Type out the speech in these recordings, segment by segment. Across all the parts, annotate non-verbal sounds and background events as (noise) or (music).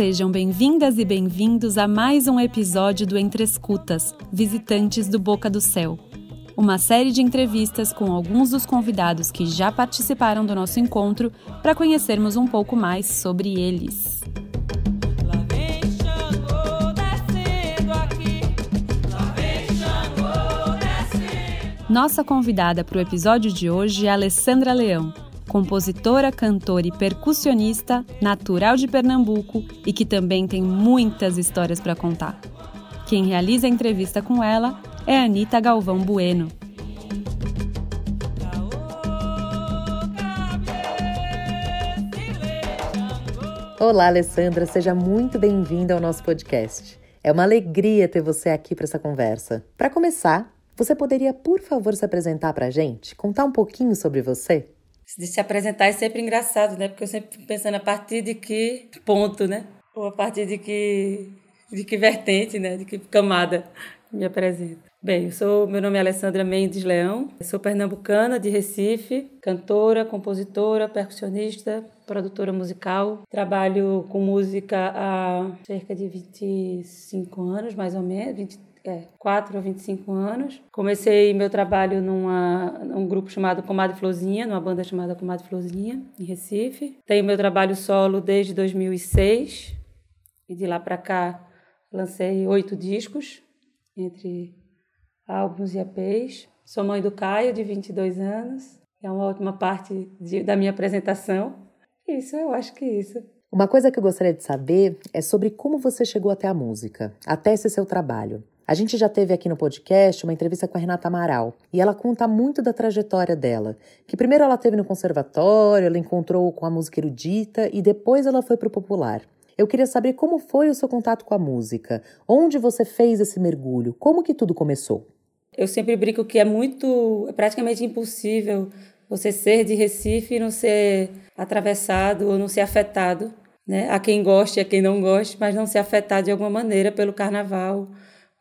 Sejam bem-vindas e bem-vindos a mais um episódio do Entre Escutas, Visitantes do Boca do Céu. Uma série de entrevistas com alguns dos convidados que já participaram do nosso encontro para conhecermos um pouco mais sobre eles. Nossa convidada para o episódio de hoje é Alessandra Leão, compositora, cantora e percussionista, natural de Pernambuco e que também tem muitas histórias para contar. Quem realiza a entrevista com ela é Anita Galvão Bueno. Olá, Alessandra, seja muito bem-vinda ao nosso podcast. É uma alegria ter você aqui para essa conversa. Para começar, você poderia, por favor, se apresentar para a gente? Contar um pouquinho sobre você? De se apresentar é sempre engraçado, né? Porque eu sempre fico pensando a partir de que ponto, né? Ou a partir de que, de que vertente, né? De que camada me apresento. Bem, eu sou, meu nome é Alessandra Mendes Leão, sou pernambucana de Recife, cantora, compositora, percussionista, produtora musical. Trabalho com música há cerca de 25 anos, mais ou menos, 20, é, 4 a 25 anos. Comecei meu trabalho numa, num grupo chamado Comadre Florzinha, numa banda chamada Comadre Florzinha, em Recife. Tenho meu trabalho solo desde 2006 e de lá para cá lancei oito discos, entre álbuns e EPs. Sou mãe do Caio, de 22 anos. É uma ótima parte de, da minha apresentação. Isso, eu acho que é isso. Uma coisa que eu gostaria de saber é sobre como você chegou até a música, até esse seu trabalho. A gente já teve aqui no podcast uma entrevista com a Renata Amaral e ela conta muito da trajetória dela. Que primeiro ela teve no conservatório, ela encontrou com a música erudita e depois ela foi para o popular. Eu queria saber como foi o seu contato com a música, onde você fez esse mergulho, como que tudo começou. Eu sempre brinco que é muito, é praticamente impossível você ser de Recife e não ser atravessado ou não ser afetado, né? A quem goste, a quem não goste, mas não ser afetado de alguma maneira pelo carnaval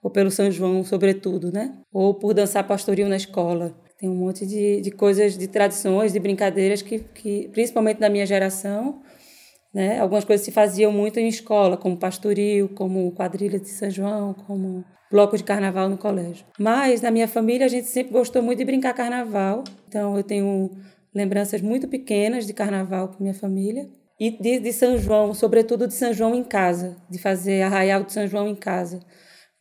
ou pelo São João, sobretudo, né? Ou por dançar pastoril na escola. Tem um monte de, de coisas, de tradições, de brincadeiras que, que, principalmente da minha geração, né? Algumas coisas se faziam muito em escola, como pastoril, como quadrilha de São João, como bloco de carnaval no colégio. Mas na minha família a gente sempre gostou muito de brincar carnaval. Então eu tenho lembranças muito pequenas de carnaval com minha família. E de, de São João, sobretudo de São João em casa, de fazer arraial de São João em casa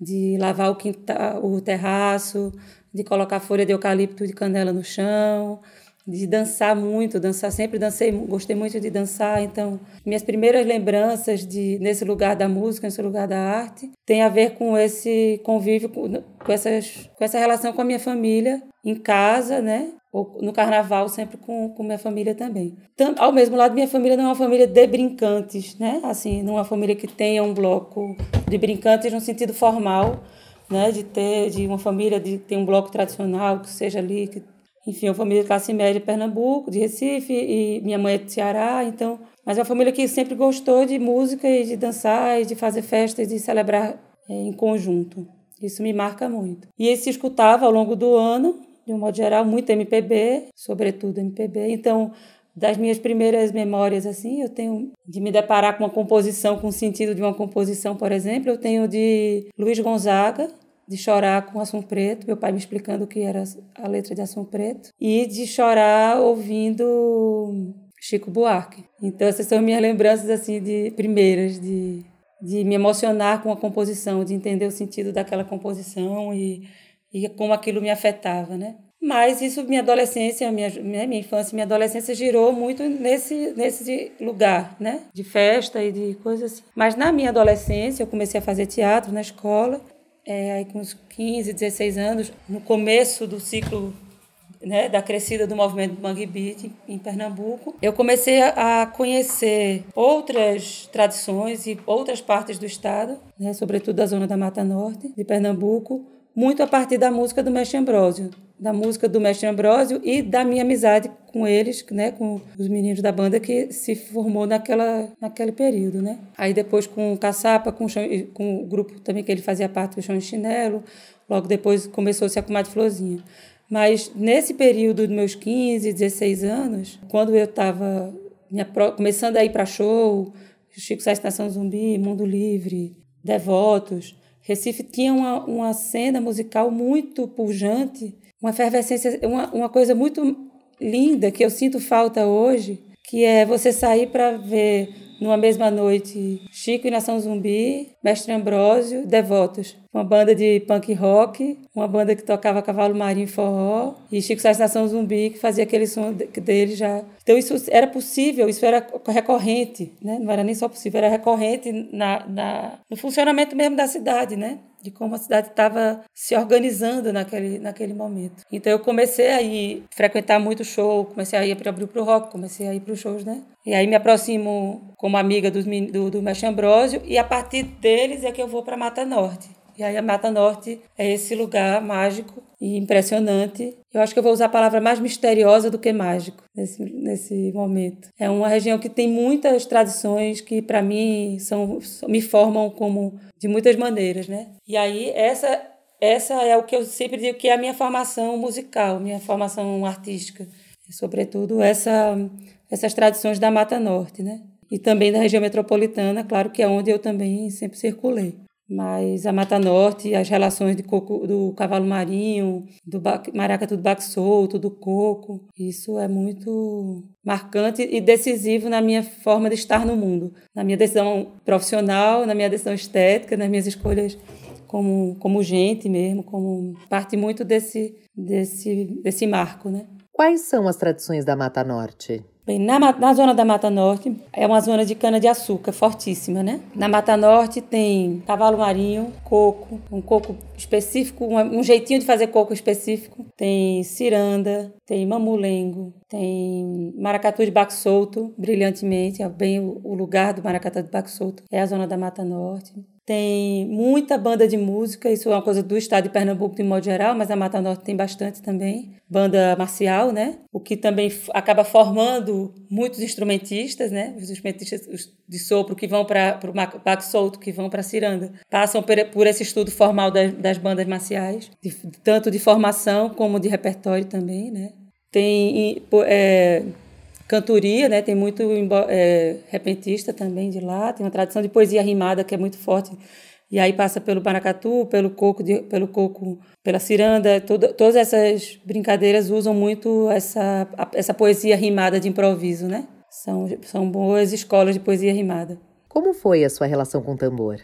de lavar o, quintal, o terraço, de colocar folha de eucalipto de canela no chão, de dançar muito, dançar sempre dancei, gostei muito de dançar, então minhas primeiras lembranças de nesse lugar da música, nesse lugar da arte, tem a ver com esse convívio com, com essas com essa relação com a minha família em casa, né? No carnaval sempre com, com minha família também. Tanto, ao mesmo lado, minha família não é uma família de brincantes, né? Assim, não é uma família que tenha um bloco de brincantes no sentido formal, né? De ter de uma família de ter um bloco tradicional que seja ali, que, enfim, uma família de classe média de Pernambuco, de Recife e minha mãe é de Ceará, então, mas é uma família que sempre gostou de música e de dançar e de fazer festas e celebrar é, em conjunto. Isso me marca muito. E ele se escutava ao longo do ano de um modo geral, muito MPB, sobretudo MPB. Então, das minhas primeiras memórias, assim, eu tenho de me deparar com uma composição, com o sentido de uma composição, por exemplo, eu tenho de Luiz Gonzaga, de chorar com Assum Preto, meu pai me explicando o que era a letra de Assum Preto, e de chorar ouvindo Chico Buarque. Então, essas são minhas lembranças, assim, de primeiras, de, de me emocionar com a composição, de entender o sentido daquela composição e e como aquilo me afetava, né? Mas isso, minha adolescência, minha, minha, minha infância, minha adolescência girou muito nesse, nesse lugar, né? De festa e de coisas assim. Mas na minha adolescência, eu comecei a fazer teatro na escola, é, aí com uns 15, 16 anos, no começo do ciclo né, da crescida do movimento Mangue Beat em Pernambuco, eu comecei a conhecer outras tradições e outras partes do estado, né, sobretudo da zona da Mata Norte de Pernambuco, muito a partir da música do Mestre Ambrósio, da música do Mestre Ambrósio e da minha amizade com eles, né, com os meninos da banda que se formou naquela, naquele período, né. Aí depois com o Caçapa, com, com o grupo também que ele fazia parte, o Chão de Chinelo, logo depois começou-se a Comadre Florzinha. Mas nesse período dos meus 15, 16 anos, quando eu estava começando a ir para show, Chico Sá Estação Zumbi, Mundo Livre, Devotos. Recife tinha uma, uma cena musical muito pujante, uma efervescência, uma, uma coisa muito linda que eu sinto falta hoje, que é você sair para ver numa mesma noite, Chico e Nação Zumbi, Mestre Ambrósio, Devotos. Uma banda de punk rock, uma banda que tocava cavalo marinho e forró, e Chico Sainz Nação Zumbi, que fazia aquele som dele já. Então isso era possível, isso era recorrente, né? não era nem só possível, era recorrente na, na, no funcionamento mesmo da cidade, né? De como a cidade estava se organizando naquele, naquele momento. Então eu comecei a ir frequentar muito show, comecei a ir para o rock, comecei a ir para os shows, né? E aí me aproximo como amiga dos, do, do Mestre Ambrósio e a partir deles é que eu vou para Mata Norte. E aí a Mata Norte é esse lugar mágico e impressionante. Eu acho que eu vou usar a palavra mais misteriosa do que mágico nesse, nesse momento. É uma região que tem muitas tradições que para mim são me formam como de muitas maneiras, né? E aí essa essa é o que eu sempre digo que é a minha formação musical, minha formação artística, sobretudo essa essas tradições da Mata Norte, né? E também da região metropolitana, claro que é onde eu também sempre circulei. Mas a Mata Norte, as relações de coco, do cavalo marinho, do maracatu do baque solto, do coco, isso é muito marcante e decisivo na minha forma de estar no mundo, na minha decisão profissional, na minha decisão estética, nas minhas escolhas como, como gente mesmo, como parte muito desse, desse, desse marco, né? Quais são as tradições da Mata Norte? Bem, na, na zona da Mata Norte é uma zona de cana-de-açúcar fortíssima, né? Na Mata Norte tem cavalo marinho, coco, um coco específico, um, um jeitinho de fazer coco específico. Tem ciranda, tem mamulengo, tem maracatu de baco solto, brilhantemente, é bem o, o lugar do maracatu de baco solto, é a zona da Mata Norte. Tem muita banda de música, isso é uma coisa do estado de Pernambuco de modo geral, mas a Mata Norte tem bastante também. Banda marcial, né? O que também acaba formando muitos instrumentistas, né? Os instrumentistas de sopro que vão para o baco solto, que vão para a ciranda, passam por, por, esse estudo formal das, das bandas marciais, de, tanto de formação como de repertório também, né? Tem é, cantoria, né? Tem muito é, repentista também de lá, tem uma tradição de poesia rimada que é muito forte. E aí passa pelo maracatu, pelo coco, de, pelo coco, pela ciranda, toda, todas essas brincadeiras usam muito essa, essa poesia rimada de improviso, né? São, são boas escolas de poesia rimada. Como foi a sua relação com o tambor?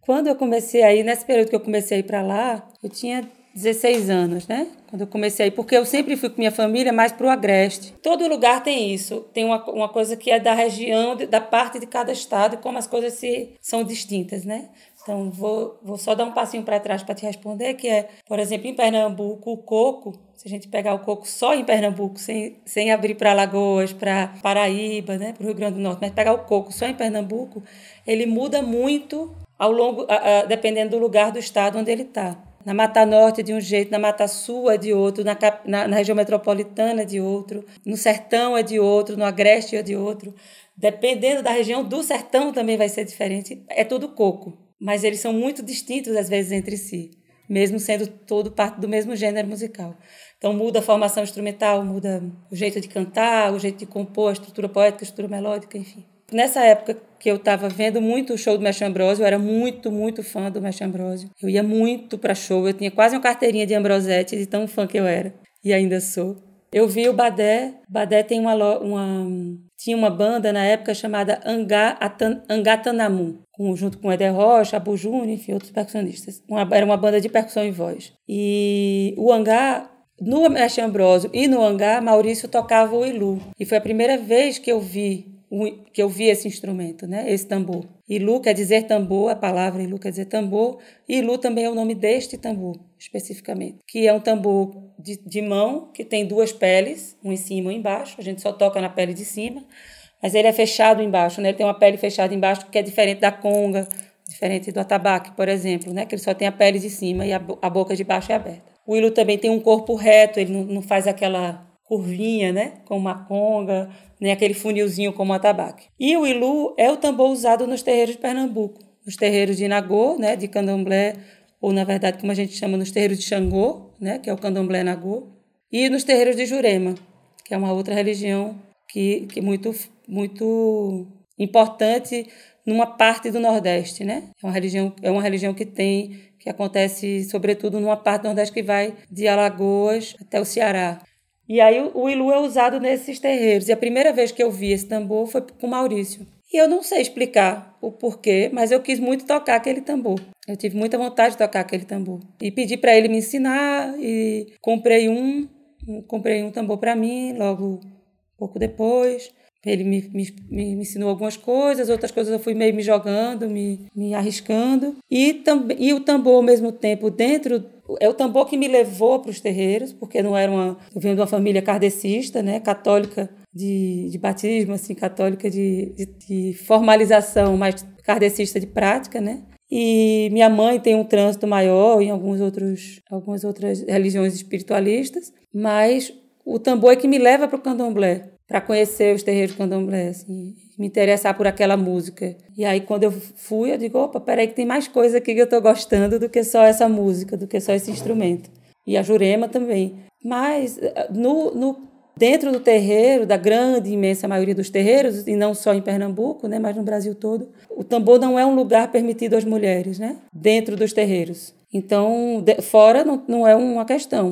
Quando eu comecei aí, nesse período que eu comecei a ir para lá, eu tinha 16 anos, né? Quando eu comecei, porque eu sempre fui com minha família mais para o Agreste. Todo lugar tem isso, tem uma, uma coisa que é da região, da parte de cada estado como as coisas se, são distintas, né? Então, vou, vou só dar um passinho para trás para te responder, que é, por exemplo, em Pernambuco, o coco, se a gente pegar o coco só em Pernambuco, sem, sem abrir para Alagoas, para Paraíba, né, para o Rio Grande do Norte, mas pegar o coco só em Pernambuco, ele muda muito ao longo, a, a, dependendo do lugar do estado onde ele está. Na Mata Norte de um jeito, na Mata Sul é de outro, na, na, na região metropolitana é de outro, no Sertão é de outro, no Agreste é de outro. Dependendo da região do sertão também vai ser diferente. É tudo coco, mas eles são muito distintos às vezes entre si, mesmo sendo todo parte do mesmo gênero musical. Então muda a formação instrumental, muda o jeito de cantar, o jeito de compor, a estrutura poética, a estrutura melódica, enfim. Nessa época que eu estava vendo muito o show do Mestre Ambrosio, eu era muito, muito fã do Mestre Ambrosio. Eu ia muito para show, eu tinha quase uma carteirinha de Ambrosete, de tão fã que eu era, e ainda sou. Eu vi o Badé, Badé tem uma, uma tinha uma banda na época chamada Angatanamu, junto com Eder Rocha, Abu Júnior, enfim, outros percussionistas. Uma, era uma banda de percussão e voz. E o Angá, no Mestre Ambrosio e no Angá, Maurício tocava o Ilu. E foi a primeira vez que eu vi que eu vi esse instrumento, né? esse tambor. Ilu quer dizer tambor, a palavra Ilu quer dizer tambor, e Ilu também é o nome deste tambor, especificamente, que é um tambor de, de mão, que tem duas peles, um em cima e um embaixo, a gente só toca na pele de cima, mas ele é fechado embaixo, né? ele tem uma pele fechada embaixo, que é diferente da conga, diferente do atabaque, por exemplo, né? que ele só tem a pele de cima e a, a boca de baixo é aberta. O Ilu também tem um corpo reto, ele não, não faz aquela curvinha, né? Como uma conga, nem aquele funilzinho como atabaque. E o ilu é o tambor usado nos terreiros de Pernambuco, nos terreiros de Nagô, né, de Candomblé, ou na verdade como a gente chama nos terreiros de Xangô, né, que é o Candomblé Nagô, e nos terreiros de Jurema, que é uma outra religião que que muito muito importante numa parte do Nordeste, né? É uma religião, é uma religião que tem, que acontece sobretudo numa parte do Nordeste que vai de Alagoas até o Ceará. E aí o, Ilu é usado nesses terreiros. E a primeira vez que eu vi esse tambor foi com Maurício. E eu não sei explicar o porquê, mas eu quis muito tocar aquele tambor. Eu tive muita vontade de tocar aquele tambor. E pedi para ele me ensinar e comprei um, comprei um tambor para mim logo pouco depois. Ele me, me, me, ensinou algumas coisas, outras coisas eu fui meio me jogando, me, me arriscando. E, tam, e o tambor, ao mesmo tempo, dentro. É o tambor que me levou para os terreiros, porque não era uma. Eu venho de uma família kardecista, né, católica de, de batismo, assim, católica de, de, de formalização, mas kardecista de prática, né? E minha mãe tem um trânsito maior em alguns outros, algumas outras religiões espiritualistas, mas o tambor é que me leva para o candomblé para conhecer os terreiros candomblé, assim, me interessar por aquela música. E aí, quando eu fui, eu digo, opa, peraí que tem mais coisa aqui que eu estou gostando do que só essa música, do que só esse instrumento. E a Jurema também. Mas, no, no, dentro do terreiro, da grande, imensa maioria dos terreiros, e não só em Pernambuco, né, mas no Brasil todo, o tambor não é um lugar permitido às mulheres, né, dentro dos terreiros. Então, de, fora não, não é uma questão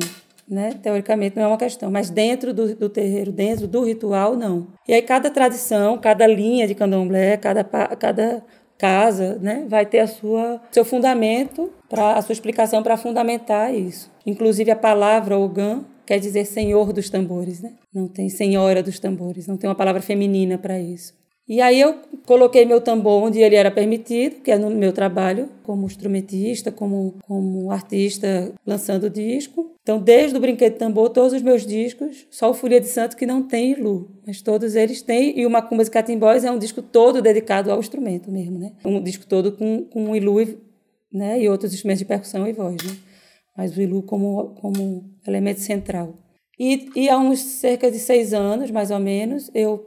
né? Teoricamente não é uma questão, mas dentro do, do, terreiro, dentro do ritual, não. E aí cada tradição, cada linha de candomblé, cada, cada casa, né, vai ter a sua seu fundamento para a sua explicação para fundamentar isso. Inclusive a palavra ogã quer dizer senhor dos tambores, né? Não tem senhora dos tambores, não tem uma palavra feminina para isso. E aí eu coloquei meu tambor onde ele era permitido, que é no meu trabalho como instrumentista, como, como artista lançando disco. Então, desde o Brinquedo Tambor, todos os meus discos, só o Folha de Santo que não tem Lu, mas todos eles têm. E o Macumbas e Catimbós é um disco todo dedicado ao instrumento mesmo, né? Um disco todo com, com Ilu né? e outros instrumentos de percussão e voz, né? Mas o Ilu como, como elemento central. E, e há uns cerca de seis anos, mais ou menos, eu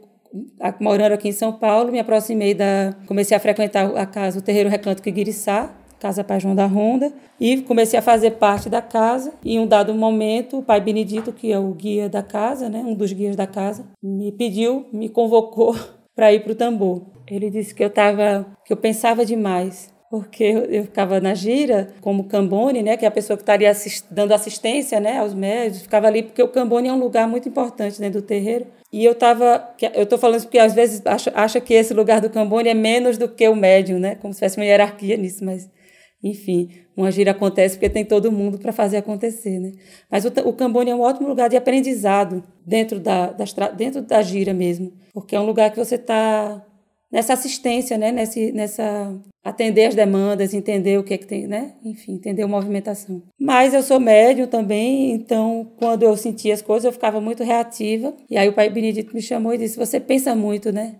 morando aqui em São Paulo, me aproximei da. Comecei a frequentar a casa, o Terreiro Recanto Quiguiriçá, Casa Pai João da Ronda, e comecei a fazer parte da casa. E em um dado momento, o pai Benedito, que é o guia da casa, né, um dos guias da casa, me pediu, me convocou (laughs) para ir para o tambor. Ele disse que eu tava, que eu pensava demais, porque eu, ficava na gira como cambone, né, que é a pessoa que estaria assist, dando assistência, né, aos médicos, ficava ali porque o cambone é um lugar muito importante dentro do terreiro. E eu tava, eu estou falando isso porque às vezes acha, acha que esse lugar do cambone é menos do que o médium, né, como se tivesse uma hierarquia nisso, mas enfim, uma gira acontece porque tem todo mundo para fazer acontecer, né? Mas o, o Cambone é um ótimo lugar de aprendizado dentro da, dentro da gira mesmo, porque é um lugar que você está nessa assistência, né? Nesse, nessa atender as demandas, entender o que é que tem, né? Enfim, entender a movimentação. Mas eu sou médium também, então quando eu sentia as coisas eu ficava muito reativa. E aí o pai Benedito me chamou e disse: "Você pensa muito, né?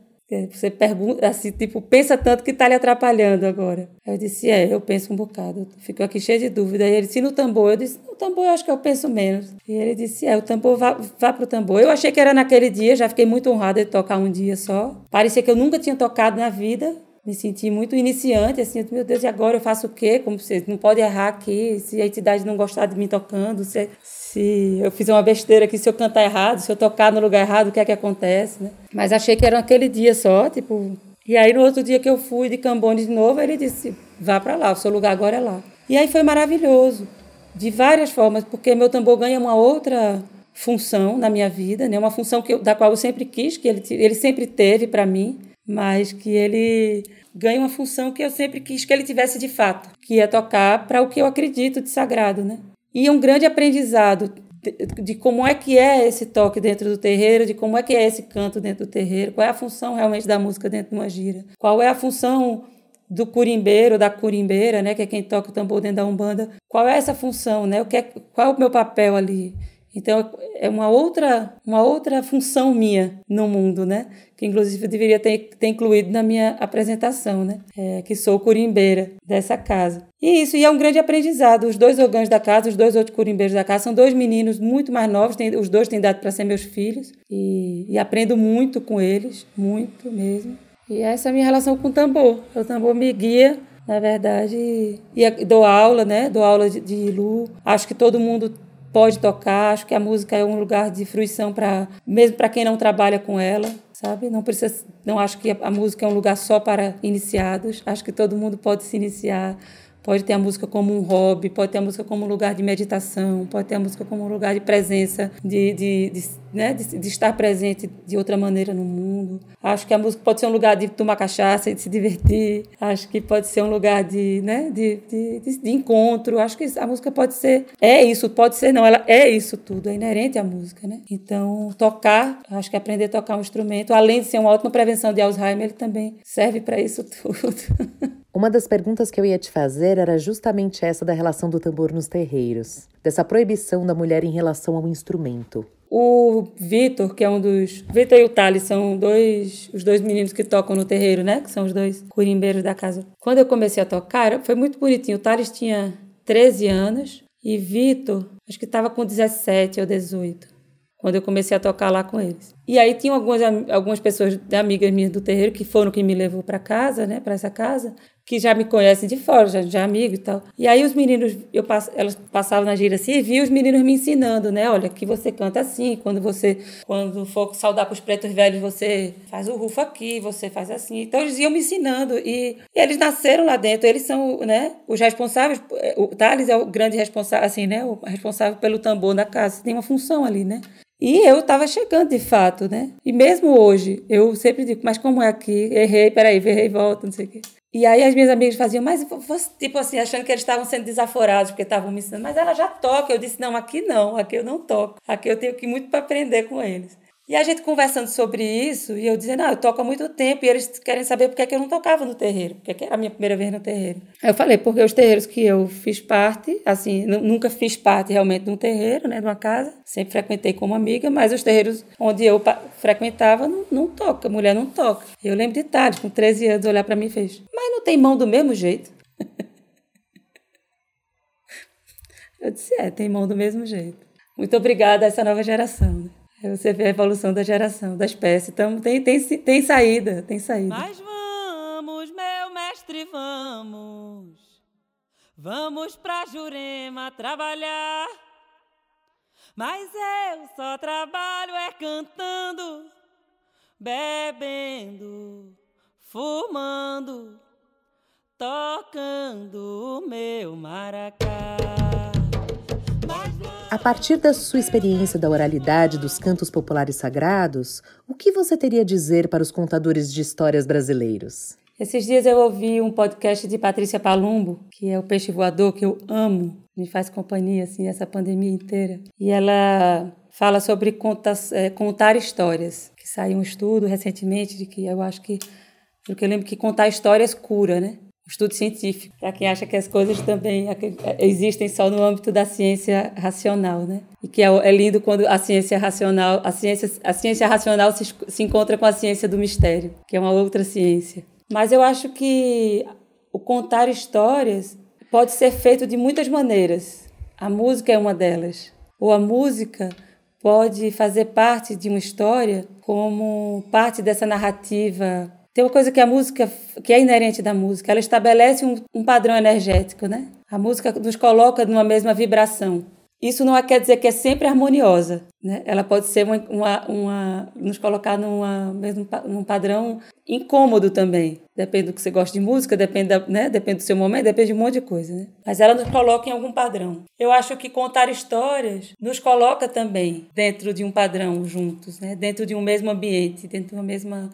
Você pergunta, assim, tipo, pensa tanto que está lhe atrapalhando agora. Aí eu disse, é, eu penso um bocado. Fico aqui cheio de dúvida. Aí ele disse, no tambor? Eu disse, no tambor eu acho que eu penso menos. E ele disse, é, o tambor, vá, vá pro tambor. Eu achei que era naquele dia, já fiquei muito honrada de tocar um dia só. Parecia que eu nunca tinha tocado na vida. Me senti muito iniciante, assim, meu Deus, e agora eu faço o quê? Como você não pode errar aqui, se a entidade não gostar de mim tocando, se, se eu fizer uma besteira aqui, se eu cantar errado, se eu tocar no lugar errado, o que é que acontece, né? Mas achei que era aquele dia só, tipo. E aí no outro dia que eu fui de Cambone de novo, ele disse: vá para lá, o seu lugar agora é lá. E aí foi maravilhoso, de várias formas, porque meu tambor ganha uma outra função na minha vida, né? Uma função que eu, da qual eu sempre quis, que ele, ele sempre teve para mim, mas que ele ganha uma função que eu sempre quis que ele tivesse de fato, que é tocar para o que eu acredito de sagrado, né? E um grande aprendizado de, de, como é que é esse toque dentro do terreiro, de como é que é esse canto dentro do terreiro, qual é a função realmente da música dentro de uma gira, qual é a função do curimbeiro, da curimbeira, né, que é quem toca o tambor dentro da umbanda, qual é essa função, né, o que é, qual é o meu papel ali, então é uma outra, uma outra função minha no mundo, né? Que inclusive eu deveria ter, ter incluído na minha apresentação, né? É, que sou curimbeira dessa casa. E isso, e é um grande aprendizado. Os dois orgãos da casa, os dois outros curimbeiros da casa, são dois meninos muito mais novos, tem, os dois têm dado para ser meus filhos. E, e aprendo muito com eles, muito mesmo. E essa é a minha relação com o tambor. O tambor me guia na verdade, e dou aula, né? Dou aula de, de Lu. Acho que todo mundo pode tocar. Acho que a música é um lugar de fruição para mesmo para quem não trabalha com ela. sabe? Não precisa, não acho que a música é um lugar só para iniciados. Acho que todo mundo pode se iniciar Pode ter a música como um hobby, pode ter a música como um lugar de meditação, pode ter a música como um lugar de presença, de, de, de, né, de, de estar presente de outra maneira no mundo. Acho que a música pode ser um lugar de tomar cachaça e de se divertir. Acho que pode ser um lugar de, né, de, de, de, de encontro. Acho que a música pode ser. É isso, pode ser não, ela é isso tudo, é inerente à música. Né? Então, tocar, acho que aprender a tocar um instrumento, além de ser uma ótima prevenção de Alzheimer, ele também serve para isso tudo. (laughs) Uma das perguntas que eu ia te fazer era justamente essa da relação do tambor nos terreiros, dessa proibição da mulher em relação ao instrumento. O Vitor, que é um dos. Vitor e o Thales são dois, os dois meninos que tocam no terreiro, né? Que são os dois curimbeiros da casa. Quando eu comecei a tocar, foi muito bonitinho. O Thales tinha 13 anos e Vitor, acho que estava com 17 ou 18 quando eu comecei a tocar lá com eles. E aí tinham algumas, algumas pessoas, amigas minhas do terreiro, que foram quem me levou para casa, né, para essa casa, que já me conhecem de fora, já, já amigo e tal. E aí os meninos, eu pass, elas passavam na gira assim e vi os meninos me ensinando, né? Olha, que você canta assim, quando você, quando for saudar para os pretos velhos, você faz o rufo aqui, você faz assim. Então eles iam me ensinando e, e, eles nasceram lá dentro, eles são, né, os responsáveis, o Thales é o grande responsável, assim, né, o responsável pelo tambor da casa, tem uma função ali, né? E eu estava chegando de fato, né? E mesmo hoje, eu sempre digo, mas como é aqui? Errei, peraí, errei, volta, não sei o quê. E aí as minhas amigas faziam, mas tipo assim, achando que eles estavam sendo desaforados porque estavam me ensinando, mas ela já toca. Eu disse, não, aqui não, aqui eu não toco. Aqui eu tenho que muito para aprender com eles. E a gente conversando sobre isso, e eu dizendo, não, eu toco há muito tempo, e eles querem saber por que, é que eu não tocava no terreiro, porque era a minha primeira vez no terreiro. Aí eu falei, porque os terreiros que eu fiz parte, assim, nunca fiz parte realmente de um terreiro, né, de uma casa, sempre frequentei como amiga, mas os terreiros onde eu frequentava não, não toca, mulher não toca. Eu lembro de tarde, com 13 anos, olhar para mim e fez, mas não tem mão do mesmo jeito? (laughs) eu disse, é, tem mão do mesmo jeito. Muito obrigada a essa nova geração. Né? Você vê a evolução da geração, da espécie. Então tem, tem, tem saída, tem saída. Mas vamos, meu mestre, vamos. Vamos pra Jurema trabalhar. Mas eu só trabalho é cantando, bebendo, fumando, tocando o meu maracá. A partir da sua experiência da oralidade dos cantos populares sagrados, o que você teria a dizer para os contadores de histórias brasileiros? Esses dias eu ouvi um podcast de Patrícia Palumbo, que é o peixe voador que eu amo, me faz companhia assim essa pandemia inteira. E ela fala sobre conta, é, contar histórias, que saiu um estudo recentemente de que eu acho que porque eu lembro que contar histórias cura, né? Estudo científico, para quem acha que as coisas também existem só no âmbito da ciência racional, né? E que é, é lindo quando a ciência racional, a ciência, a ciência racional se, se encontra com a ciência do mistério, que é uma outra ciência. Mas eu acho que o contar histórias pode ser feito de muitas maneiras. A música é uma delas. Ou a música pode fazer parte de uma história como parte dessa narrativa tem uma coisa que a música, que é inerente da música, ela estabelece um, um padrão energético, né? A música nos coloca numa mesma vibração. Isso não quer dizer que é sempre harmoniosa, né? Ela pode ser uma, uma, uma nos colocar numa mesmo num padrão incômodo também. Depende do que você gosta de música, depende da, né? Depende do seu momento, depende de um monte de coisa, né? Mas ela nos coloca em algum padrão. Eu acho que contar histórias nos coloca também dentro de um padrão juntos, né? Dentro de um mesmo ambiente, dentro de uma mesma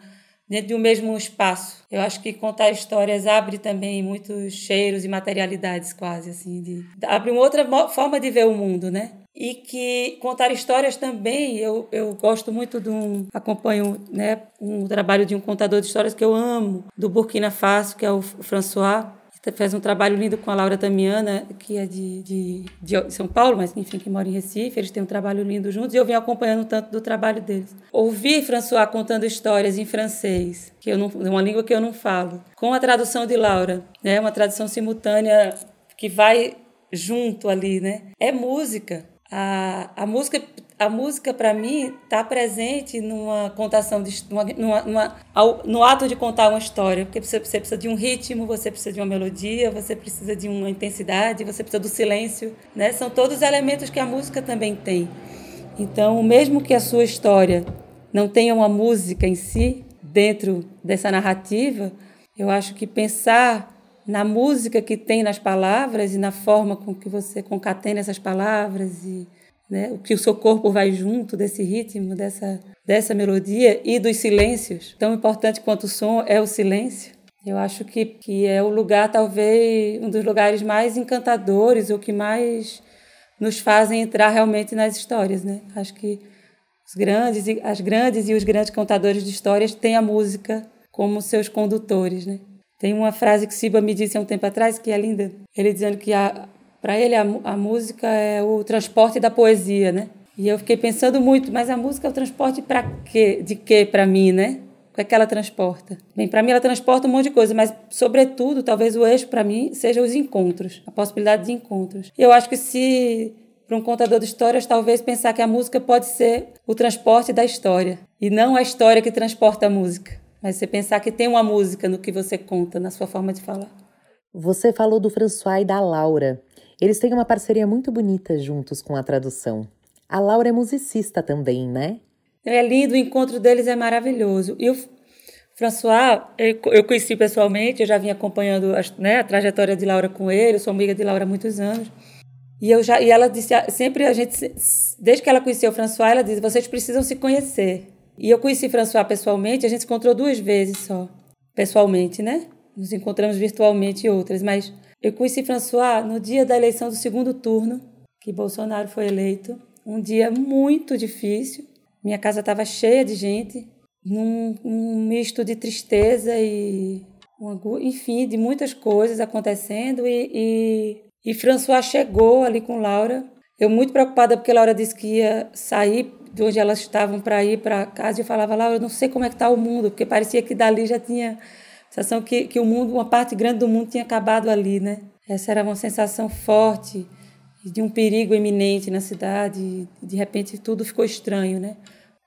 dentro de um mesmo espaço. Eu acho que contar histórias abre também muitos cheiros e materialidades quase assim, de, abre uma outra forma de ver o mundo, né? E que contar histórias também, eu, eu gosto muito de um, acompanho né, um trabalho de um contador de histórias que eu amo, do Burkina Faso, que é o François, faz um trabalho lindo com a Laura Damiana, que é de, de, de, São Paulo, mas enfim, que mora em Recife. Eles têm um trabalho lindo juntos e eu venho acompanhando tanto do trabalho deles. Ouvi François contando histórias em francês, que eu não, uma língua que eu não falo, com a tradução de Laura, né? Uma tradução simultânea que vai junto ali, né? É música. A, a música a música para mim está presente numa contação de numa, numa, numa, no ato de contar uma história. Porque você, você, precisa de um ritmo você precisa de uma melodia você precisa de uma intensidade você precisa do silêncio né? São todos elementos que a música também tem. Então mesmo que a sua história não tenha uma música em si dentro dessa narrativa, eu acho que pensar na música que tem nas palavras e na forma com que você concatena essas palavras e né, o que o seu corpo vai junto desse ritmo, dessa, dessa melodia e dos silêncios. Tão importante quanto o som é o silêncio. Eu acho que, que é o lugar, talvez, um dos lugares mais encantadores, ou que mais nos fazem entrar realmente nas histórias, né? Acho que os grandes, as grandes e os grandes contadores de histórias têm a música como seus condutores, né? Tem uma frase que Siba me disse há um tempo atrás que é linda. Ele dizendo que para ele a, a música é o transporte da poesia, né? E eu fiquei pensando muito, mas a música é o transporte para quê? De quê para mim, né? O que é que ela transporta? Bem, para mim ela transporta um monte de coisa, mas sobretudo, talvez o eixo para mim seja os encontros, a possibilidade de encontros. Eu acho que se para um contador de histórias, talvez pensar que a música pode ser o transporte da história e não a história que transporta a música. Mas você pensar que tem uma música no que você conta, na sua forma de falar. Você falou do François e da Laura. Eles têm uma parceria muito bonita juntos com a tradução. A Laura é musicista também, né? É lindo, o encontro deles é maravilhoso. E o François, eu conheci pessoalmente, eu já vim acompanhando né, a trajetória de Laura com ele, eu sou amiga de Laura há muitos anos. E, eu já, e ela disse, sempre a gente, desde que ela conheceu o François, ela disse, vocês precisam se conhecer. E eu conheci François pessoalmente, a gente se encontrou duas vezes só, pessoalmente, né? Nos encontramos virtualmente outras, mas eu conheci François no dia da eleição do segundo turno, que Bolsonaro foi eleito. Um dia muito difícil. Minha casa estava cheia de gente, num, um misto de tristeza e, enfim, de muitas coisas acontecendo. E, e, e François chegou ali com Laura. Eu muito preocupada porque Laura disse que ia sair de onde elas estavam para ir para casa, eu falava lá, eu não sei como é que está o mundo, porque parecia que dali já tinha sensação que, que o mundo, uma parte grande do mundo tinha acabado ali, né? Essa era uma sensação forte de um perigo iminente na cidade, de repente tudo ficou estranho, né?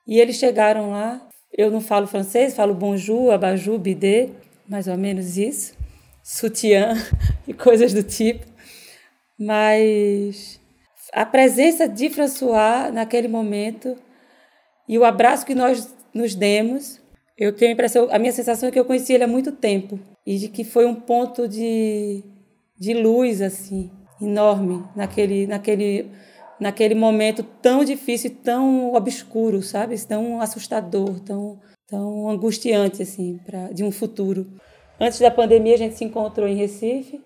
E eles chegaram lá, eu não falo francês, falo bonjour, abajou, bidê, mais ou menos isso, sutiã (laughs) e coisas do tipo, mas a presença de François naquele momento e o abraço que nós nos demos, eu tenho a impressão, a minha sensação é que eu conheci ele há muito tempo e de que foi um ponto de, de luz assim enorme naquele naquele naquele momento tão difícil, tão obscuro, sabe? Tão assustador, tão tão angustiante assim para de um futuro. Antes da pandemia a gente se encontrou em Recife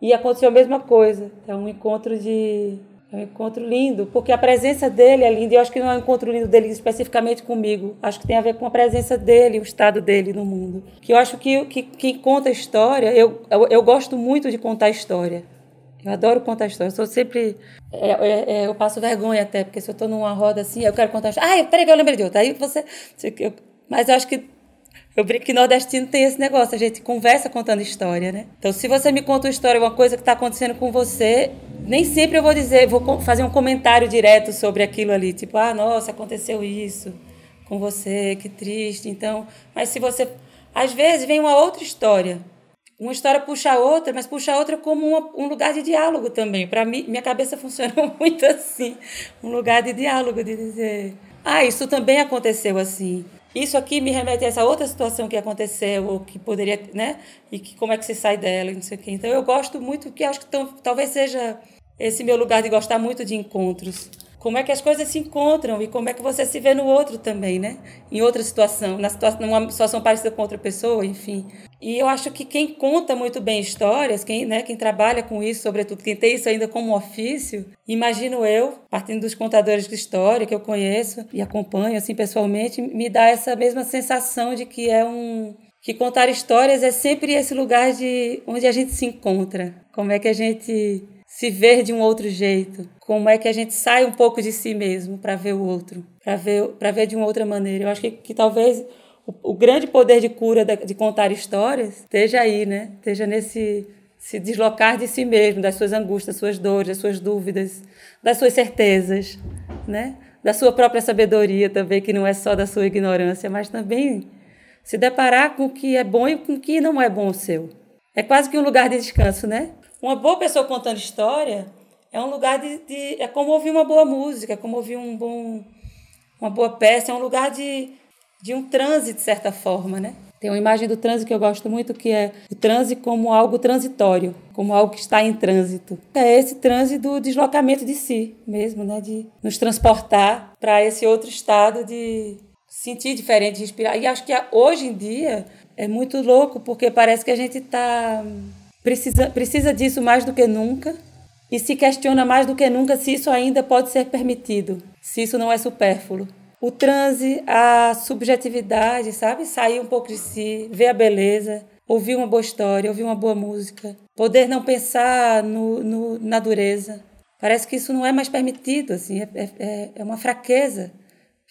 e aconteceu a mesma coisa. É um encontro de é um encontro lindo, porque a presença dele é linda. E eu acho que não é um encontro lindo dele especificamente comigo. Acho que tem a ver com a presença dele, o estado dele no mundo. Que eu acho que, que quem conta história, eu, eu, eu gosto muito de contar história. Eu adoro contar história. Eu sou sempre. É, é, é, eu passo vergonha até, porque se eu estou numa roda assim, eu quero contar história. Ah, peraí eu lembrei de outra. Aí você. Eu, mas eu acho que eu brinco que nordestino tem esse negócio, a gente conversa contando história, né? Então, se você me conta uma história, uma coisa que está acontecendo com você, nem sempre eu vou dizer, vou fazer um comentário direto sobre aquilo ali, tipo, ah, nossa, aconteceu isso com você, que triste. Então, mas se você. Às vezes vem uma outra história. Uma história puxa a outra, mas puxa a outra como uma, um lugar de diálogo também. Para mim, minha cabeça (laughs) funciona muito assim um lugar de diálogo, de dizer, ah, isso também aconteceu assim. Isso aqui me remete a essa outra situação que aconteceu, ou que poderia, né? E que como é que você sai dela, não sei o quê. Então eu gosto muito, que acho que tão, talvez seja esse meu lugar de gostar muito de encontros. Como é que as coisas se encontram e como é que você se vê no outro também, né? Em outra situação, na situação, numa situação parecida com outra pessoa, enfim. E eu acho que quem conta muito bem histórias, quem, né, quem trabalha com isso, sobretudo quem tem isso ainda como ofício, imagino eu, partindo dos contadores de história que eu conheço e acompanho assim pessoalmente, me dá essa mesma sensação de que é um que contar histórias é sempre esse lugar de onde a gente se encontra. Como é que a gente se ver de um outro jeito? Como é que a gente sai um pouco de si mesmo para ver o outro, para ver, para ver de uma outra maneira? Eu acho que, que talvez o, o grande poder de cura de, de contar histórias esteja aí, né? Esteja nesse se deslocar de si mesmo, das suas angústias, das suas dores, das suas dúvidas, das suas certezas, né? Da sua própria sabedoria também, que não é só da sua ignorância, mas também se deparar com o que é bom e com o que não é bom o seu. É quase que um lugar de descanso, né? Uma boa pessoa contando história é um lugar de, de, é como ouvir uma boa música, é como ouvir um bom uma boa peça, é um lugar de de um transe, de certa forma, né? Tem uma imagem do transe que eu gosto muito, que é o transe como algo transitório, como algo que está em trânsito. É esse transe do deslocamento de si mesmo, né? De nos transportar para esse outro estado de sentir diferente, respirar. E acho que hoje em dia é muito louco, porque parece que a gente está precisa, precisa disso mais do que nunca e se questiona mais do que nunca se isso ainda pode ser permitido, se isso não é supérfluo o transe, a subjetividade, sabe? Sair um pouco de si, ver a beleza, ouvir uma boa história, ouvir uma boa música, poder não pensar no, no na dureza. Parece que isso não é mais permitido, assim, é, é, é uma fraqueza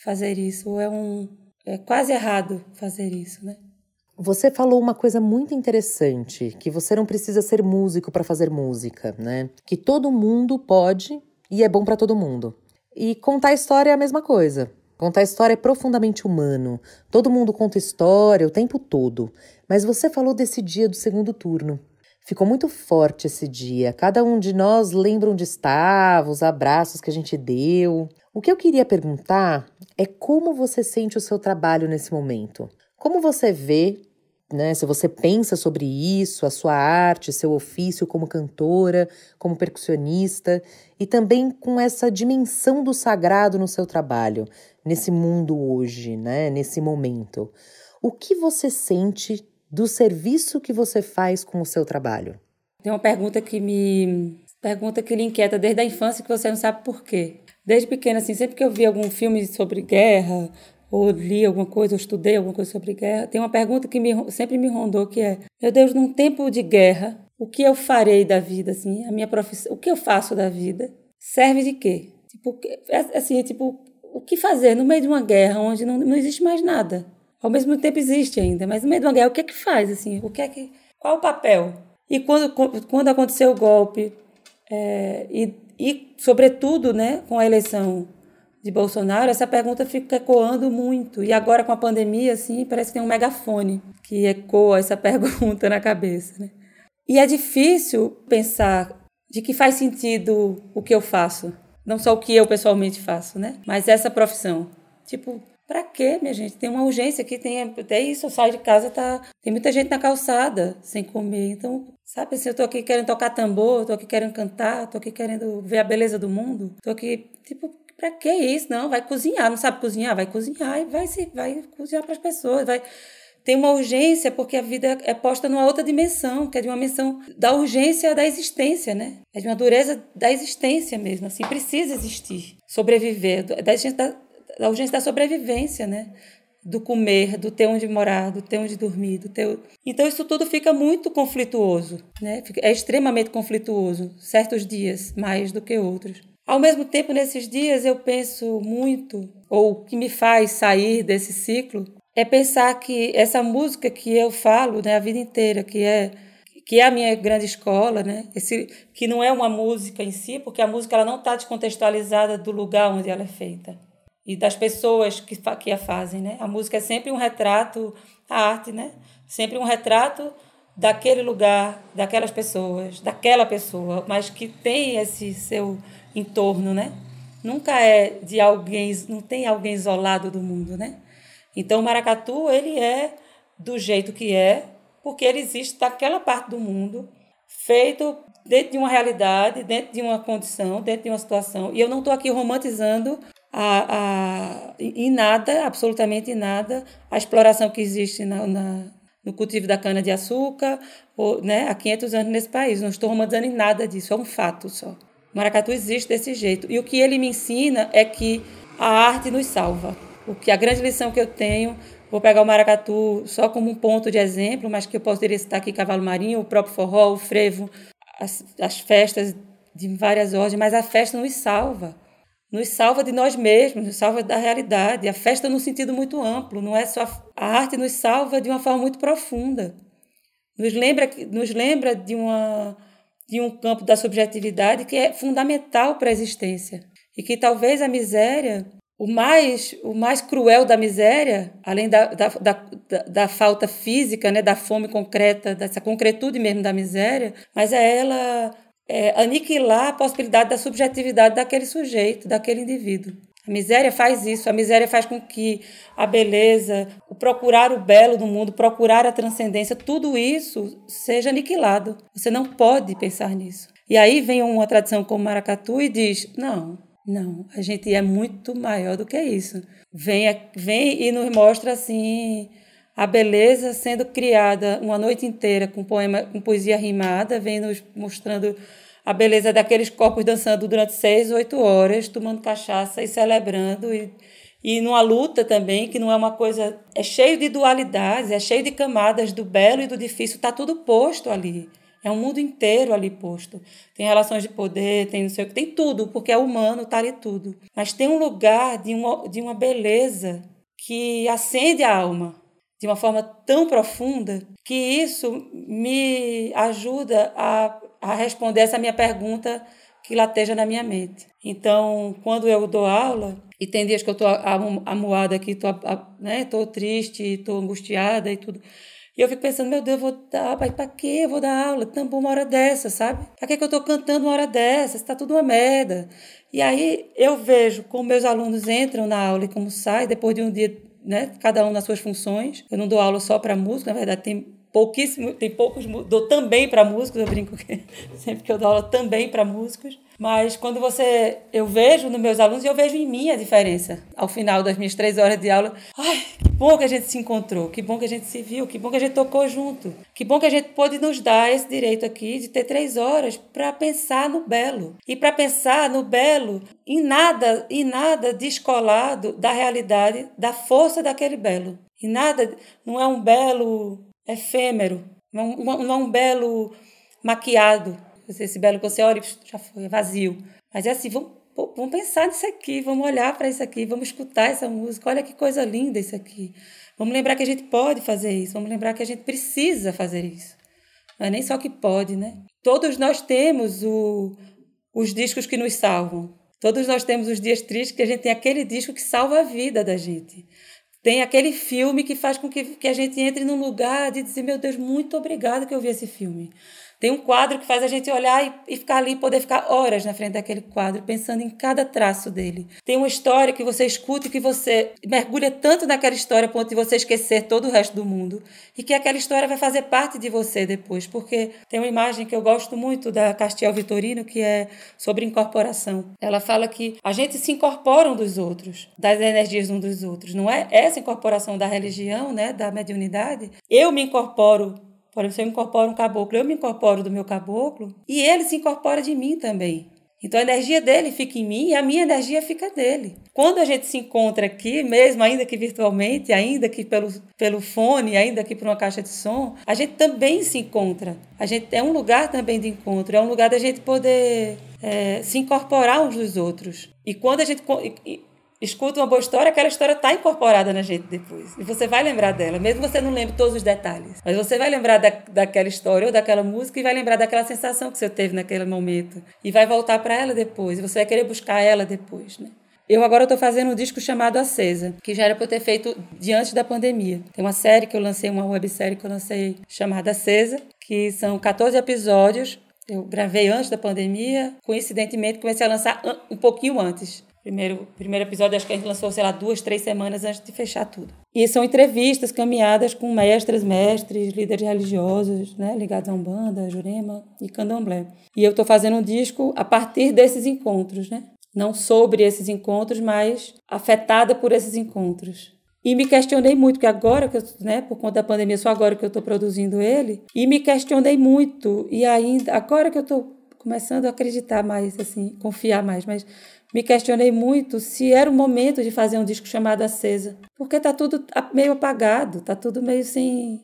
fazer isso, ou é, um, é quase errado fazer isso, né? Você falou uma coisa muito interessante, que você não precisa ser músico para fazer música, né? Que todo mundo pode e é bom para todo mundo. E contar história é a mesma coisa. Contar história é profundamente humano. Todo mundo conta história o tempo todo. Mas você falou desse dia do segundo turno. Ficou muito forte esse dia. Cada um de nós lembra onde estava, os abraços que a gente deu. O que eu queria perguntar é como você sente o seu trabalho nesse momento. Como você vê né? Se você pensa sobre isso, a sua arte, seu ofício como cantora, como percussionista e também com essa dimensão do sagrado no seu trabalho, nesse mundo hoje, né? Nesse momento. O que você sente do serviço que você faz com o seu trabalho? Tem uma pergunta que me pergunta que lhe inquieta desde a infância que você não sabe por quê. Desde pequena assim, sempre que eu vi algum filme sobre guerra, ou li alguma coisa, ou estudei alguma coisa sobre guerra, tem uma pergunta que me, sempre me rondou que é: meu Deus, num tempo de guerra, o que eu farei da vida assim? A minha profissão, o que eu faço da vida? Serve de quê? Tipo, é, assim, tipo, o que fazer no meio de uma guerra onde não, não existe mais nada? Ao mesmo tempo existe ainda, mas no meio de uma guerra, o que é que faz assim? O que é que qual o papel? E quando quando aconteceu o golpe é, e, e sobretudo, né, com a eleição de Bolsonaro, essa pergunta fica ecoando muito. E agora com a pandemia, assim, parece que tem um megafone que ecoa essa (laughs) pergunta na cabeça, né? E é difícil pensar de que faz sentido o que eu faço, não só o que eu pessoalmente faço, né? Mas essa profissão. Tipo, para quê, minha gente? Tem uma urgência aqui, tem até isso, eu saio de casa, tá, tem muita gente na calçada sem comer. Então, sabe assim, eu tô aqui querendo tocar tambor, tô aqui querendo cantar, tô aqui querendo ver a beleza do mundo. Tô aqui, tipo, Pra que isso? Não, vai cozinhar, não sabe cozinhar? Vai cozinhar e vai, se, vai cozinhar para as pessoas, vai tem uma urgência porque a vida é posta numa outra dimensão, que é de uma dimensão da urgência da existência, né? É de uma dureza da existência mesmo, assim, precisa existir, sobreviver, da, da, da urgência da sobrevivência, né? Do comer, do ter onde morar, do ter onde dormir, do ter... Então isso tudo fica muito conflituoso, né? É extremamente conflituoso, certos dias mais do que outros. Ao mesmo tempo, nesses dias, eu penso muito, ou o que me faz sair desse ciclo, é pensar que essa música que eu falo né, a vida inteira, que é que é a minha grande escola, né? Esse, que não é uma música em si, porque a música ela não está descontextualizada do lugar onde ela é feita e das pessoas que, que a fazem, né? A música é sempre um retrato, a arte, né? Sempre um retrato daquele lugar, daquelas pessoas, daquela pessoa, mas que tem esse seu em torno, né? Nunca é de alguém, não tem alguém isolado do mundo, né? Então o maracatu, ele é do jeito que é, porque ele existe daquela parte do mundo, feito dentro de uma realidade, dentro de uma condição, dentro de uma situação. E eu não estou aqui romantizando a, a, em nada, absolutamente em nada, a exploração que existe na, na no cultivo da cana-de-açúcar né, há 500 anos nesse país. Não estou romantizando em nada disso, é um fato só. O maracatu existe desse jeito. E o que ele me ensina é que a arte nos salva. O que a grande lição que eu tenho, vou pegar o maracatu só como um ponto de exemplo, mas que eu poderia citar aqui cavalo marinho, o próprio forró, o frevo, as, as festas de várias ordens, mas a festa nos salva. Nos salva de nós mesmos, nos salva da realidade. A festa no sentido muito amplo, não é só a arte nos salva de uma forma muito profunda. Nos lembra nos lembra de uma de um campo da subjetividade que é fundamental para a existência. E que talvez a miséria, o mais, o mais cruel da miséria, além da, da, da, da falta física, né, da fome concreta, dessa concretude mesmo da miséria, mas é ela é, aniquilar a possibilidade da subjetividade daquele sujeito, daquele indivíduo. A miséria faz isso, a miséria faz com que a beleza, o procurar o belo do mundo, procurar a transcendência, tudo isso seja aniquilado. Você não pode pensar nisso. E aí vem uma tradição como Maracatu e diz: não, não, a gente é muito maior do que isso. Vem, vem e nos mostra assim a beleza sendo criada uma noite inteira com poema, com poesia rimada, vem nos mostrando a beleza daqueles corpos dançando durante seis, oito horas, tomando cachaça e celebrando e e numa luta também, que não é uma coisa. É cheio de dualidades, é cheio de camadas do belo e do difícil, está tudo posto ali. É um mundo inteiro ali posto. Tem relações de poder, tem não sei o que, tem tudo, porque é humano, está ali tudo. Mas tem um lugar de uma, de uma beleza que acende a alma de uma forma tão profunda que isso me ajuda a, a responder essa minha pergunta que lateja na minha mente. Então, quando eu dou aula, e tem dias que eu estou amuada aqui, estou né, tô triste, estou angustiada e tudo. E eu fico pensando, meu Deus, eu vou dar, para quê? Eu vou dar aula também uma hora dessa, sabe? Para que, que eu estou cantando uma hora dessa? Está tudo uma merda. E aí eu vejo como meus alunos entram na aula e como saem depois de um dia, né? Cada um nas suas funções. Eu não dou aula só para música, na verdade tem pouquíssimo, tem poucos, dou também para músicos, eu brinco que (laughs) sempre que eu dou aula também para músicos, mas quando você, eu vejo nos meus alunos e eu vejo em mim a diferença. Ao final das minhas três horas de aula, ai, que bom que a gente se encontrou, que bom que a gente se viu, que bom que a gente tocou junto, que bom que a gente pôde nos dar esse direito aqui de ter três horas para pensar no belo e para pensar no belo em nada, em nada descolado da realidade, da força daquele belo. E nada, não é um belo efêmero, não, um belo maquiado. Esse belo que você olha já foi, é vazio. Mas é assim, vamos, vamos pensar nisso aqui, vamos olhar para isso aqui, vamos escutar essa música. Olha que coisa linda isso aqui. Vamos lembrar que a gente pode fazer isso, vamos lembrar que a gente precisa fazer isso. Não é nem só que pode, né? Todos nós temos o, os discos que nos salvam. Todos nós temos os dias tristes que a gente tem aquele disco que salva a vida da gente. Tem aquele filme que faz com que, que a gente entre num lugar de dizer, meu Deus, muito obrigada que eu vi esse filme. Tem um quadro que faz a gente olhar e, e ficar ali, poder ficar horas na frente daquele quadro, pensando em cada traço dele. Tem uma história que você escuta e que você mergulha tanto naquela história a ponto de você esquecer todo o resto do mundo. E que aquela história vai fazer parte de você depois. Porque tem uma imagem que eu gosto muito da Castiel Vitorino, que é sobre incorporação. Ela fala que a gente se incorpora um dos outros, das energias um dos outros. Não é essa incorporação da religião, né, da mediunidade. Eu me incorporo por exemplo, se eu incorporo um caboclo, eu me incorporo do meu caboclo e ele se incorpora de mim também. Então a energia dele fica em mim e a minha energia fica nele. Quando a gente se encontra aqui, mesmo ainda que virtualmente, ainda que pelo, pelo fone, ainda que por uma caixa de som, a gente também se encontra. A gente é um lugar também de encontro, é um lugar da gente poder é, se incorporar uns dos outros. E quando a gente escuta uma boa história, aquela história está incorporada na gente depois. E você vai lembrar dela, mesmo você não lembre todos os detalhes. Mas você vai lembrar da, daquela história ou daquela música e vai lembrar daquela sensação que você teve naquele momento. E vai voltar para ela depois. E você vai querer buscar ela depois, né? Eu agora estou fazendo um disco chamado Acesa, que já era para eu ter feito diante da pandemia. Tem uma série que eu lancei, uma websérie que eu lancei chamada Acesa, que são 14 episódios. Eu gravei antes da pandemia, coincidentemente comecei a lançar um pouquinho antes. Primeiro, primeiro episódio, acho que a gente lançou, sei lá, duas, três semanas antes de fechar tudo. E são entrevistas, caminhadas com mestras, mestres, líderes religiosos, né, ligados a Umbanda, Jurema e Candomblé. E eu estou fazendo um disco a partir desses encontros, né? Não sobre esses encontros, mas afetada por esses encontros. E me questionei muito, porque agora que eu, né, por conta da pandemia, só agora que eu estou produzindo ele, e me questionei muito. E ainda, agora que eu estou começando a acreditar mais, assim, confiar mais, mas me questionei muito se era o momento de fazer um disco chamado Acesa, porque está tudo meio apagado, está tudo meio sem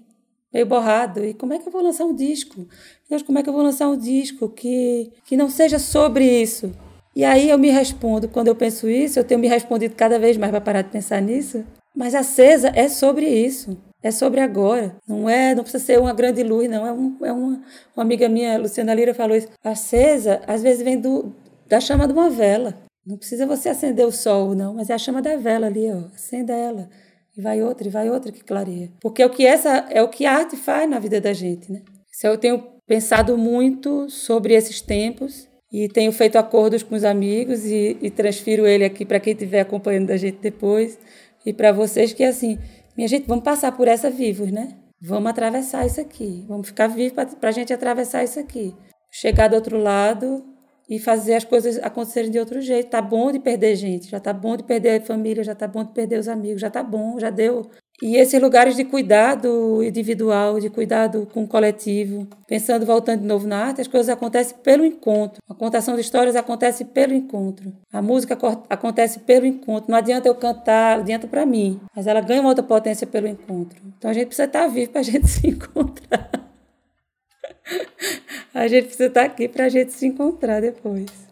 meio borrado. E como é que eu vou lançar um disco? Deus, como é que eu vou lançar um disco que que não seja sobre isso? E aí eu me respondo, quando eu penso isso, eu tenho me respondido cada vez mais para parar de pensar nisso. Mas acesa é sobre isso. É sobre agora. Não é, não precisa ser uma grande luz, não. É, um, é uma, uma amiga minha, Luciana Lira, falou isso. Acesa, às vezes, vem do, da chama de uma vela. Não precisa você acender o sol, não, mas é a chama da vela ali, ó. Acenda ela. E vai outra, e vai outra que clareia. Porque é o que essa é o que a arte faz na vida da gente, né? Isso eu tenho pensado muito sobre esses tempos e tenho feito acordos com os amigos e, e transfiro ele aqui para quem estiver acompanhando da gente depois e para vocês que assim, minha gente, vamos passar por essa vivos, né? Vamos atravessar isso aqui, vamos ficar vivos para a gente atravessar isso aqui. Chegar do outro lado e fazer as coisas acontecerem de outro jeito. Tá bom de perder gente, já tá bom de perder a família, já tá bom de perder os amigos, já tá bom, já deu. E esses lugares de cuidado individual, de cuidado com o coletivo, pensando voltando de novo na arte, as coisas acontecem pelo encontro. A contação de histórias acontece pelo encontro. A música acontece pelo encontro. Não adianta eu cantar, adianta para mim, mas ela ganha uma outra potência pelo encontro. Então a gente precisa estar vivo para a gente (laughs) se encontrar. A gente precisa estar aqui para a gente se encontrar depois.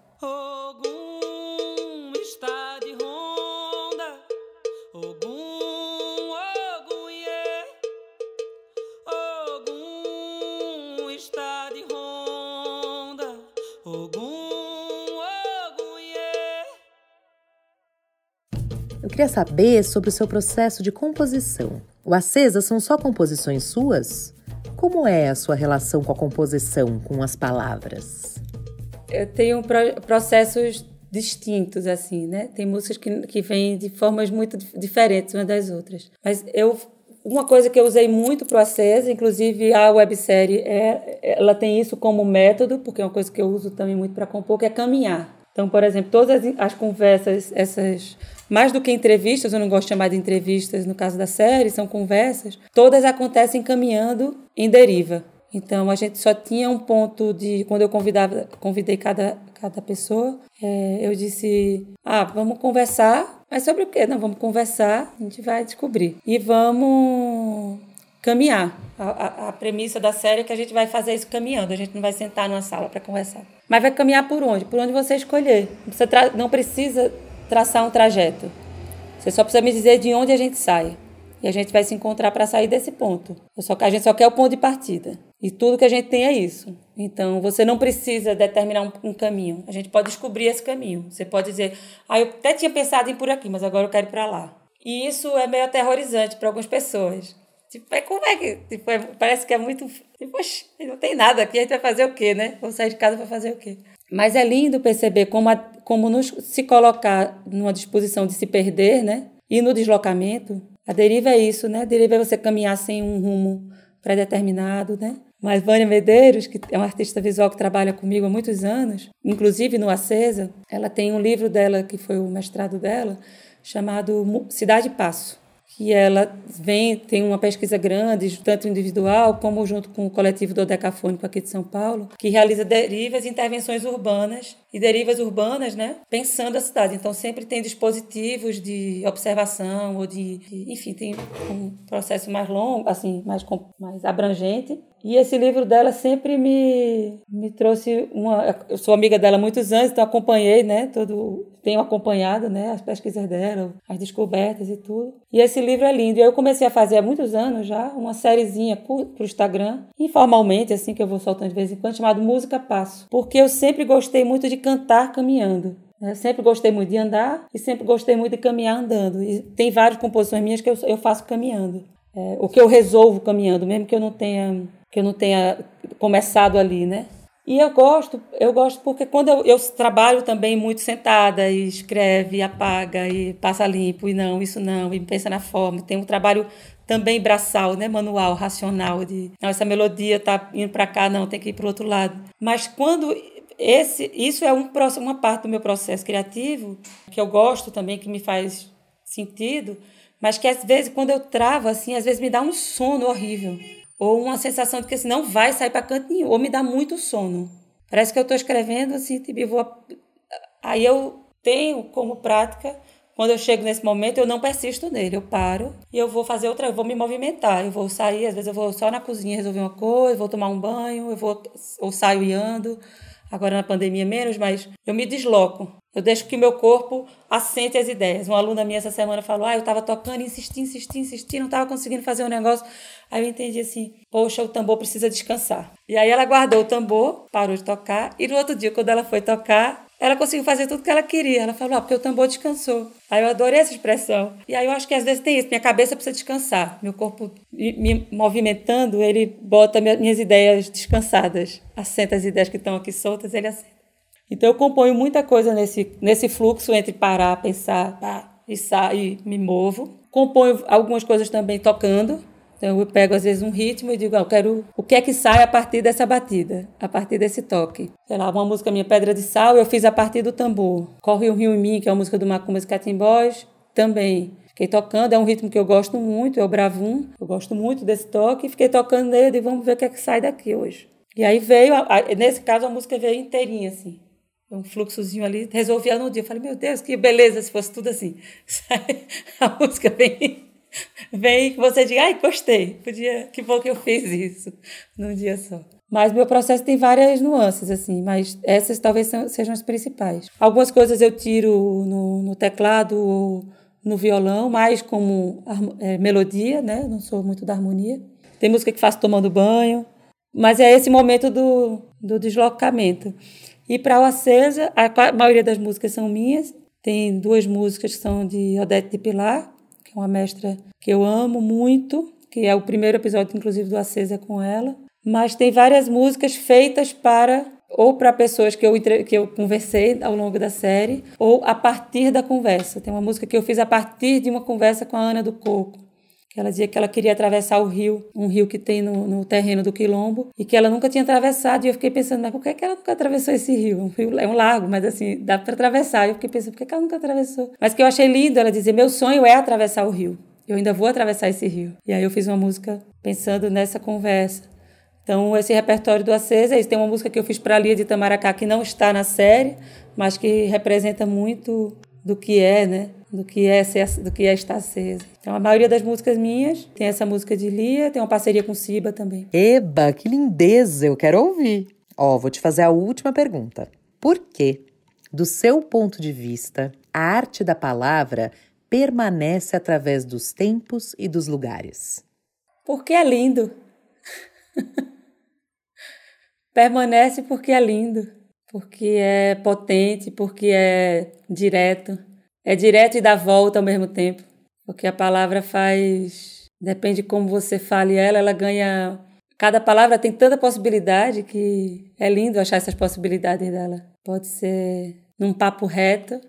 queria saber sobre o seu processo de composição. O Acesa são só composições suas? Como é a sua relação com a composição, com as palavras? Eu tenho processos distintos, assim, né? Tem músicas que, que vêm de formas muito diferentes umas das outras. Mas eu uma coisa que eu usei muito para o Acesa, inclusive a websérie, é, ela tem isso como método, porque é uma coisa que eu uso também muito para compor, que é caminhar. Então, por exemplo, todas as, as conversas, essas mais do que entrevistas, eu não gosto de chamar de entrevistas no caso da série, são conversas, todas acontecem caminhando em deriva. Então a gente só tinha um ponto de quando eu convidava, convidei cada, cada pessoa, é, eu disse: ah, vamos conversar, mas sobre o quê? Não, vamos conversar, a gente vai descobrir e vamos caminhar. A, a, a, premissa da série é que a gente vai fazer isso caminhando, a gente não vai sentar numa sala para conversar. Mas vai caminhar por onde? Por onde você escolher. Você não precisa traçar um trajeto. Você só precisa me dizer de onde a gente sai. E a gente vai se encontrar para sair desse ponto. Só a gente só quer o ponto de partida. E tudo que a gente tem é isso. Então, você não precisa determinar um, um, caminho. A gente pode descobrir esse caminho. Você pode dizer, ah, eu até tinha pensado em por aqui, mas agora eu quero ir para lá. E isso é meio aterrorizante para algumas pessoas. Tipo, é como é que. Tipo, é, parece que é muito. Tipo, poxa, não tem nada aqui, a gente vai fazer o quê, né? Vamos sair de casa para fazer o quê? Mas é lindo perceber como, a, como nos, se colocar numa disposição de se perder, né? E no deslocamento, a deriva é isso, né? A deriva é você caminhar sem um rumo pré-determinado, né? Mas Vânia Medeiros, que é uma artista visual que trabalha comigo há muitos anos, inclusive no Acesa, ela tem um livro dela, que foi o mestrado dela, chamado Cidade Passo que ela vem, tem uma pesquisa grande, tanto individual como junto com o coletivo do Decafônico aqui de São Paulo, que realiza derivas e intervenções urbanas e derivas urbanas, né, pensando a cidade. Então sempre tem dispositivos de observação ou de, de enfim, tem um processo mais longo, assim, mais mais abrangente e esse livro dela sempre me, me trouxe uma. Eu sou amiga dela há muitos anos, então acompanhei, né? Todo, tenho acompanhado, né? As pesquisas dela, as descobertas e tudo. E esse livro é lindo. Eu comecei a fazer há muitos anos já uma sériezinha o Instagram, informalmente, assim que eu vou soltando de vez em quando, chamado Música Passo. Porque eu sempre gostei muito de cantar caminhando. Eu né? sempre gostei muito de andar e sempre gostei muito de caminhar andando. E tem várias composições minhas que eu, eu faço caminhando. É, o que eu resolvo caminhando, mesmo que eu não tenha que eu não tenha começado ali, né? E eu gosto, eu gosto porque quando eu, eu, trabalho também muito sentada e escreve, e apaga e passa limpo e não, isso não, e pensa na forma. Tem um trabalho também braçal, né, manual, racional de, não, essa melodia tá indo para cá, não, tem que ir para outro lado. Mas quando esse, isso é um, uma parte do meu processo criativo que eu gosto também, que me faz sentido, mas que às vezes quando eu travo assim, às vezes me dá um sono horrível ou uma sensação de que assim, não vai sair para canto nenhum, ou me dá muito sono. Parece que eu estou escrevendo assim, tipo, vou... aí eu tenho como prática, quando eu chego nesse momento, eu não persisto nele, eu paro e eu vou fazer outra, eu vou me movimentar, eu vou sair, às vezes eu vou só na cozinha resolver uma coisa, vou tomar um banho, eu vou ou saio e ando. Agora na pandemia menos, mas eu me desloco. Eu deixo que meu corpo assente as ideias. Uma aluna minha essa semana falou: Ah, eu estava tocando, insisti, insisti, insisti, não estava conseguindo fazer um negócio. Aí eu entendi assim: Poxa, o tambor precisa descansar. E aí ela guardou o tambor, parou de tocar, e no outro dia, quando ela foi tocar, ela conseguiu fazer tudo que ela queria. Ela falou: Ah, porque o tambor descansou. Aí eu adorei essa expressão. E aí eu acho que às vezes tem isso: minha cabeça precisa descansar. Meu corpo me movimentando, ele bota minhas ideias descansadas. Assenta as ideias que estão aqui soltas, ele assenta. Então eu componho muita coisa nesse, nesse fluxo entre parar, pensar pá, e sair, me movo. Componho algumas coisas também tocando. Então eu pego às vezes um ritmo e digo, ah, eu quero o que é que sai a partir dessa batida, a partir desse toque. Sei lá, uma música minha Pedra de Sal, eu fiz a partir do tambor. Corre um rio em mim, que é uma música do Macumbas Catimbós, também. Fiquei tocando, é um ritmo que eu gosto muito, é o bravum. Eu gosto muito desse toque, fiquei tocando nele e vamos ver o que é que sai daqui hoje. E aí veio, nesse caso a música veio inteirinha assim um fluxozinho ali, resolvia no dia. Eu falei, meu Deus, que beleza se fosse tudo assim. (laughs) A música vem, vem que você diga, ai, gostei, podia, que bom que eu fiz isso num dia só. Mas meu processo tem várias nuances, assim, mas essas talvez sejam as principais. Algumas coisas eu tiro no, no teclado ou no violão, mais como é, melodia, né? Não sou muito da harmonia. Tem música que faço tomando banho, mas é esse momento do, do deslocamento. E para o Acesa, a maioria das músicas são minhas. Tem duas músicas que são de Odete de Pilar, é uma mestra que eu amo muito, que é o primeiro episódio, inclusive, do Acesa com ela. Mas tem várias músicas feitas para ou para pessoas que eu, que eu conversei ao longo da série, ou a partir da conversa. Tem uma música que eu fiz a partir de uma conversa com a Ana do Coco, ela dizia que ela queria atravessar o rio, um rio que tem no, no, terreno do Quilombo, e que ela nunca tinha atravessado. E eu fiquei pensando, mas por que, que ela nunca atravessou esse rio? Um rio é um lago, mas assim, dá para atravessar. E eu fiquei pensando, por que, que ela nunca atravessou? Mas que eu achei lindo ela dizer: meu sonho é atravessar o rio. Eu ainda vou atravessar esse rio. E aí eu fiz uma música pensando nessa conversa. Então, esse repertório do Acesa, tem uma música que eu fiz para a Lia de Tamaracá, que não está na série, mas que representa muito do que é, né? Do que é ser, do que é estar acesa. Então a maioria das músicas minhas tem essa música de Lia, tem uma parceria com Siba também. Eba, que lindeza, eu quero ouvir. Ó, vou te fazer a última pergunta. Por que, do seu ponto de vista, a arte da palavra permanece através dos tempos e dos lugares? Porque é lindo. (laughs) permanece porque é lindo, porque é potente, porque é direto é direto e dá volta ao mesmo tempo, porque a palavra faz. Depende de como você fale ela, ela ganha. Cada palavra tem tanta possibilidade que é lindo achar essas possibilidades dela. Pode ser num papo reto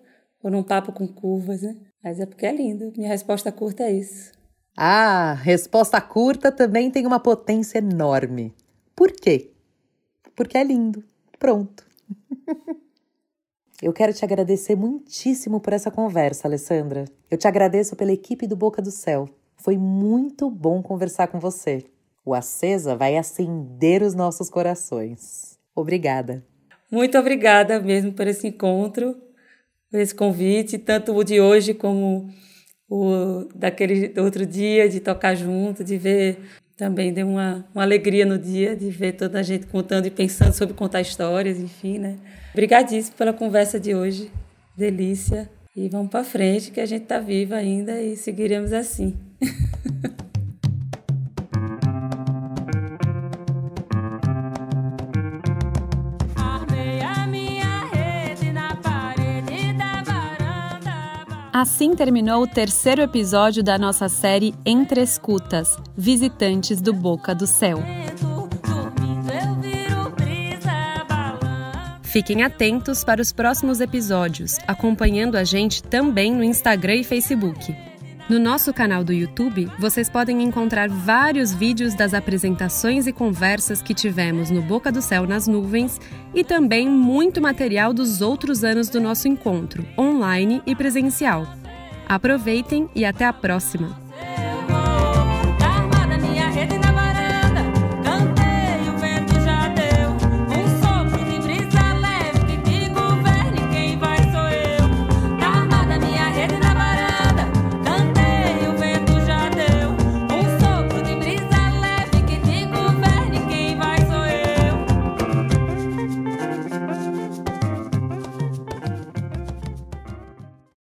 ou num papo com curvas, né? Mas é porque é lindo. Minha resposta curta é isso. Ah, resposta curta também tem uma potência enorme. Por quê? Porque é lindo. Pronto. (laughs) Eu quero te agradecer muitíssimo por essa conversa, Alessandra. Eu te agradeço pela equipe do Boca do Céu. Foi muito bom conversar com você. O Acesa vai acender os nossos corações. Obrigada. Muito obrigada mesmo por esse encontro, por esse convite, tanto o de hoje como o daquele outro dia, de tocar junto, de ver também deu uma, uma alegria no dia de ver toda a gente contando e pensando sobre contar histórias, enfim, né? Obrigadíssimo pela conversa de hoje. Delícia. E vamos para frente, que a gente está viva ainda e seguiremos assim. (laughs) Assim terminou o terceiro episódio da nossa série Entre Escutas Visitantes do Boca do Céu. Fiquem atentos para os próximos episódios, acompanhando a gente também no Instagram e Facebook. No nosso canal do YouTube, vocês podem encontrar vários vídeos das apresentações e conversas que tivemos no Boca do Céu nas Nuvens e também muito material dos outros anos do nosso encontro, online e presencial. Aproveitem e até a próxima!